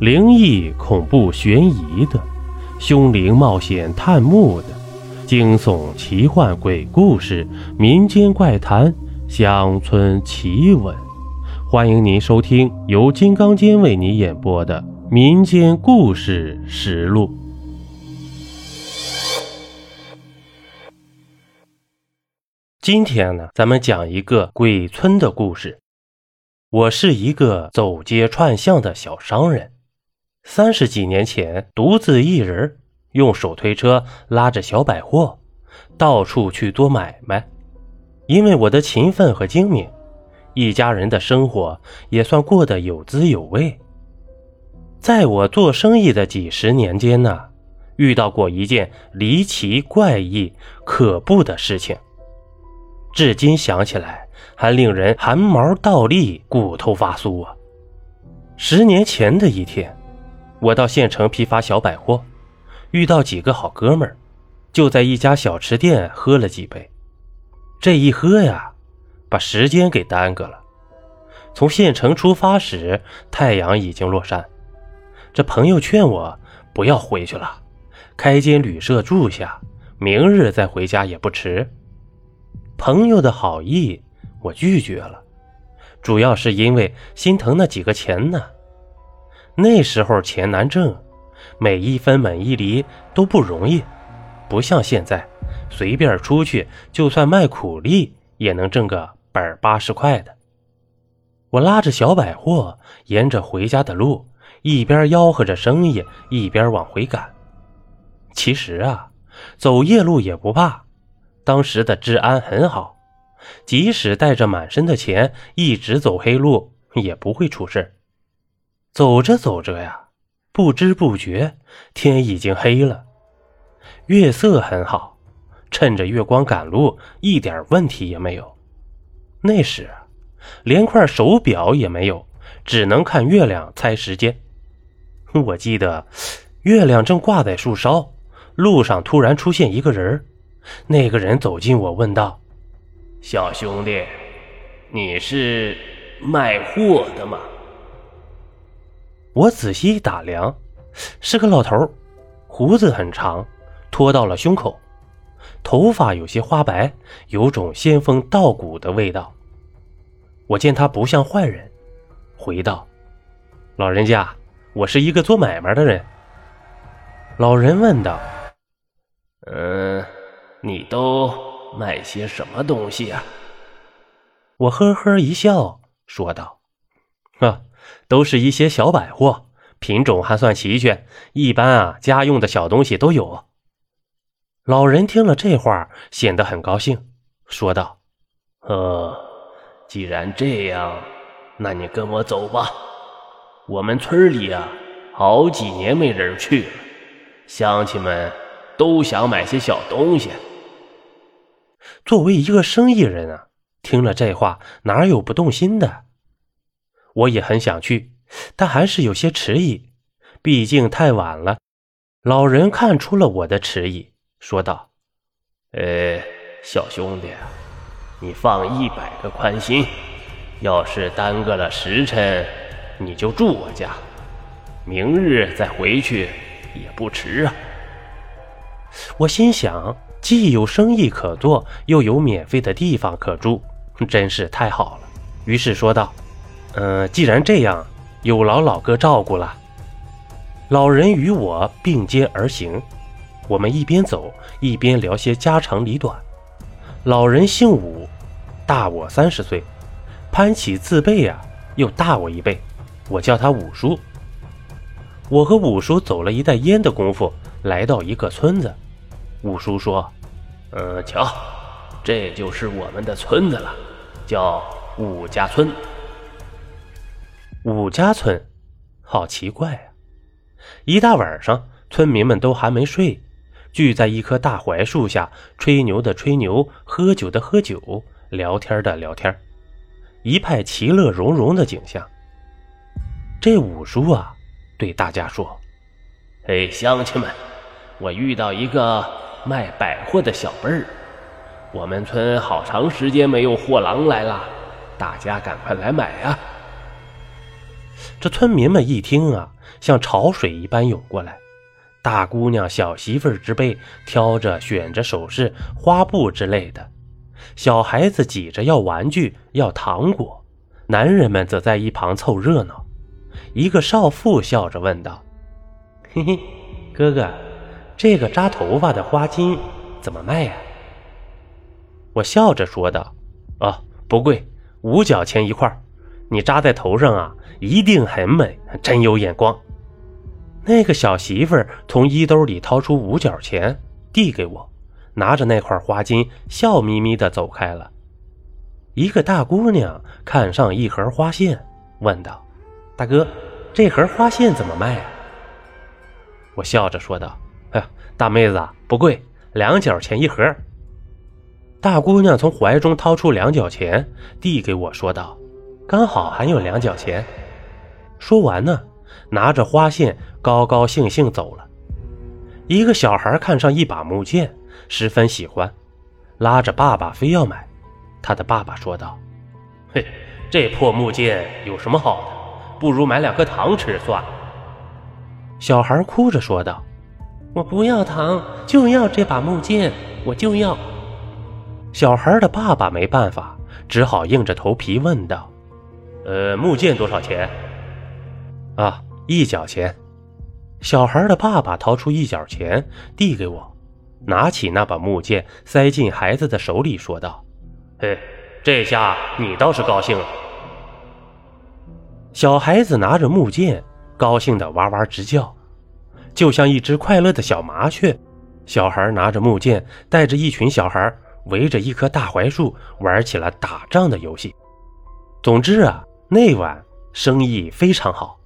灵异、恐怖、悬疑的，凶灵冒险探墓的，惊悚、奇幻、鬼故事、民间怪谈、乡村奇闻，欢迎您收听由金刚间为你演播的《民间故事实录》。今天呢，咱们讲一个鬼村的故事。我是一个走街串巷的小商人，三十几年前独自一人用手推车拉着小百货，到处去做买卖。因为我的勤奋和精明，一家人的生活也算过得有滋有味。在我做生意的几十年间呢，遇到过一件离奇、怪异、可怖的事情。至今想起来，还令人汗毛倒立、骨头发酥啊！十年前的一天，我到县城批发小百货，遇到几个好哥们儿，就在一家小吃店喝了几杯。这一喝呀，把时间给耽搁了。从县城出发时，太阳已经落山。这朋友劝我不要回去了，开间旅社住下，明日再回家也不迟。朋友的好意，我拒绝了，主要是因为心疼那几个钱呢。那时候钱难挣，每一分每一厘都不容易，不像现在，随便出去就算卖苦力也能挣个百八十块的。我拉着小百货，沿着回家的路，一边吆喝着生意，一边往回赶。其实啊，走夜路也不怕。当时的治安很好，即使带着满身的钱，一直走黑路也不会出事。走着走着呀，不知不觉天已经黑了，月色很好，趁着月光赶路，一点问题也没有。那时连块手表也没有，只能看月亮猜时间。我记得月亮正挂在树梢，路上突然出现一个人那个人走近我，问道：“小兄弟，你是卖货的吗？”我仔细一打量，是个老头，胡子很长，拖到了胸口，头发有些花白，有种仙风道骨的味道。我见他不像坏人，回道：“老人家，我是一个做买卖的人。”老人问道：“嗯。”你都卖些什么东西啊？我呵呵一笑，说道：“啊，都是一些小百货，品种还算齐全，一般啊，家用的小东西都有。”老人听了这话，显得很高兴，说道：“呃，既然这样，那你跟我走吧。我们村里啊，好几年没人去了，乡亲们都想买些小东西。”作为一个生意人啊，听了这话，哪有不动心的？我也很想去，但还是有些迟疑，毕竟太晚了。老人看出了我的迟疑，说道：“呃，小兄弟，你放一百个宽心，要是耽搁了时辰，你就住我家，明日再回去也不迟啊。”我心想。既有生意可做，又有免费的地方可住，真是太好了。于是说道：“嗯，既然这样，有劳老哥照顾了。”老人与我并肩而行，我们一边走一边聊些家长里短。老人姓武，大我三十岁，攀起字辈呀，又大我一辈，我叫他武叔。我和武叔走了一袋烟的功夫，来到一个村子。五叔说：“嗯，瞧，这就是我们的村子了，叫武家村。武家村，好奇怪啊！一大晚上，村民们都还没睡，聚在一棵大槐树下，吹牛的吹牛，喝酒的喝酒，聊天的聊天，一派其乐融融的景象。这五叔啊，对大家说：‘嘿，乡亲们，我遇到一个……’”卖百货的小辈儿，我们村好长时间没有货郎来了，大家赶快来买啊！这村民们一听啊，像潮水一般涌过来。大姑娘、小媳妇儿之辈挑着、选着首饰、花布之类的，小孩子挤着要玩具、要糖果，男人们则在一旁凑热闹。一个少妇笑着问道：“嘿嘿，哥哥，这个扎头发的花巾怎么卖呀？”我笑着说道：“哦，不贵，五角钱一块你扎在头上啊，一定很美，真有眼光。”那个小媳妇儿从衣兜里掏出五角钱，递给我，拿着那块花巾，笑眯眯地走开了。一个大姑娘看上一盒花线，问道：“大哥，这盒花线怎么卖啊？”我笑着说道：“哎，大妹子不贵，两角钱一盒。”大姑娘从怀中掏出两角钱，递给我说道：“刚好还有两角钱。”说完呢。拿着花线，高高兴兴走了。一个小孩看上一把木剑，十分喜欢，拉着爸爸非要买。他的爸爸说道：“嘿，这破木剑有什么好的？不如买两颗糖吃算了。”小孩哭着说道：“我不要糖，就要这把木剑，我就要。”小孩的爸爸没办法，只好硬着头皮问道：“呃，木剑多少钱？”啊。一角钱，小孩的爸爸掏出一角钱递给我，拿起那把木剑塞进孩子的手里，说道：“嘿，这下你倒是高兴了。”小孩子拿着木剑，高兴的哇哇直叫，就像一只快乐的小麻雀。小孩拿着木剑，带着一群小孩围着一棵大槐树玩起了打仗的游戏。总之啊，那晚生意非常好。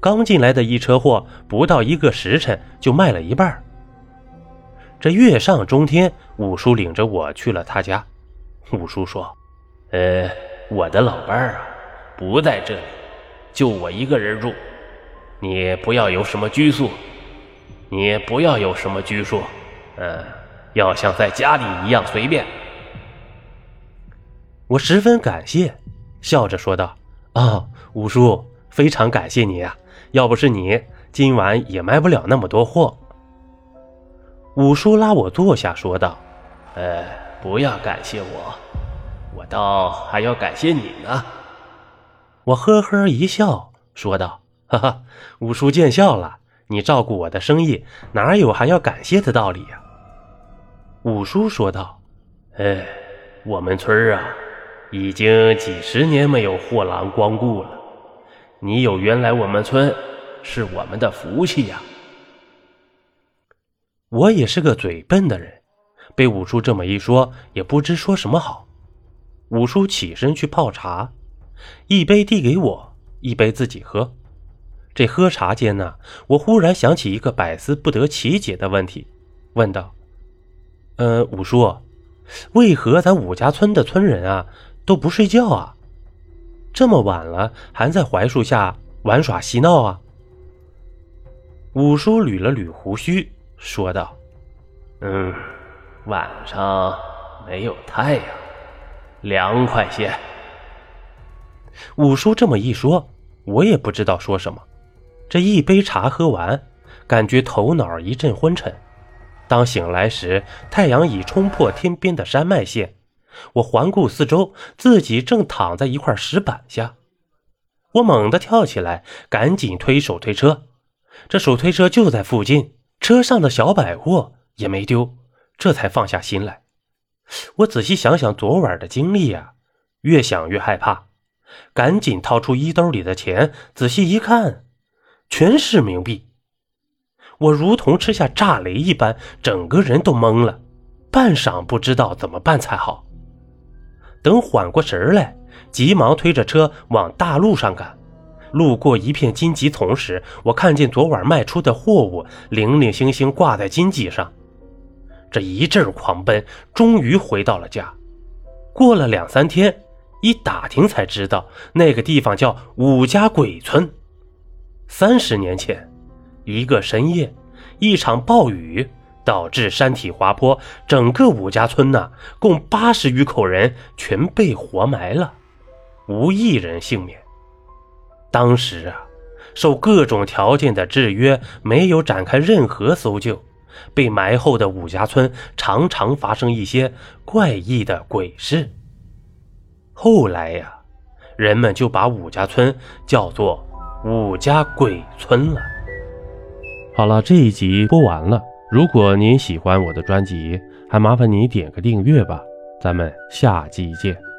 刚进来的一车货，不到一个时辰就卖了一半。这月上中天，五叔领着我去了他家。五叔说：“呃，我的老伴儿啊，不在这里，就我一个人住。你不要有什么拘束，你不要有什么拘束，嗯，要像在家里一样随便。”我十分感谢，笑着说道：“啊，五叔，非常感谢你啊。”要不是你，今晚也卖不了那么多货。五叔拉我坐下，说道：“呃，不要感谢我，我倒还要感谢你呢。”我呵呵一笑，说道：“哈哈，五叔见笑了。你照顾我的生意，哪有还要感谢的道理呀？”五叔说道：“哎，我们村啊，已经几十年没有货郎光顾了。”你有缘来我们村，是我们的福气呀。我也是个嘴笨的人，被五叔这么一说，也不知说什么好。五叔起身去泡茶，一杯递给我，一杯自己喝。这喝茶间呢，我忽然想起一个百思不得其解的问题，问道：“呃，五叔，为何咱五家村的村人啊都不睡觉啊？”这么晚了，还在槐树下玩耍嬉闹啊！五叔捋了捋胡须，说道：“嗯，晚上没有太阳，凉快些。”五叔这么一说，我也不知道说什么。这一杯茶喝完，感觉头脑一阵昏沉。当醒来时，太阳已冲破天边的山脉线。我环顾四周，自己正躺在一块石板下。我猛地跳起来，赶紧推手推车。这手推车就在附近，车上的小百货也没丢，这才放下心来。我仔细想想昨晚的经历呀，越想越害怕，赶紧掏出衣兜里的钱，仔细一看，全是冥币。我如同吃下炸雷一般，整个人都懵了，半晌不知道怎么办才好。等缓过神来，急忙推着车往大路上赶。路过一片荆棘丛时，我看见昨晚卖出的货物零零星星挂在荆棘上。这一阵狂奔，终于回到了家。过了两三天，一打听才知道，那个地方叫五家鬼村。三十年前，一个深夜，一场暴雨。导致山体滑坡，整个武家村呢，共八十余口人全被活埋了，无一人幸免。当时啊，受各种条件的制约，没有展开任何搜救。被埋后的武家村常常发生一些怪异的鬼事。后来呀，人们就把武家村叫做武家鬼村了。好了，这一集播完了。如果您喜欢我的专辑，还麻烦你点个订阅吧。咱们下期见。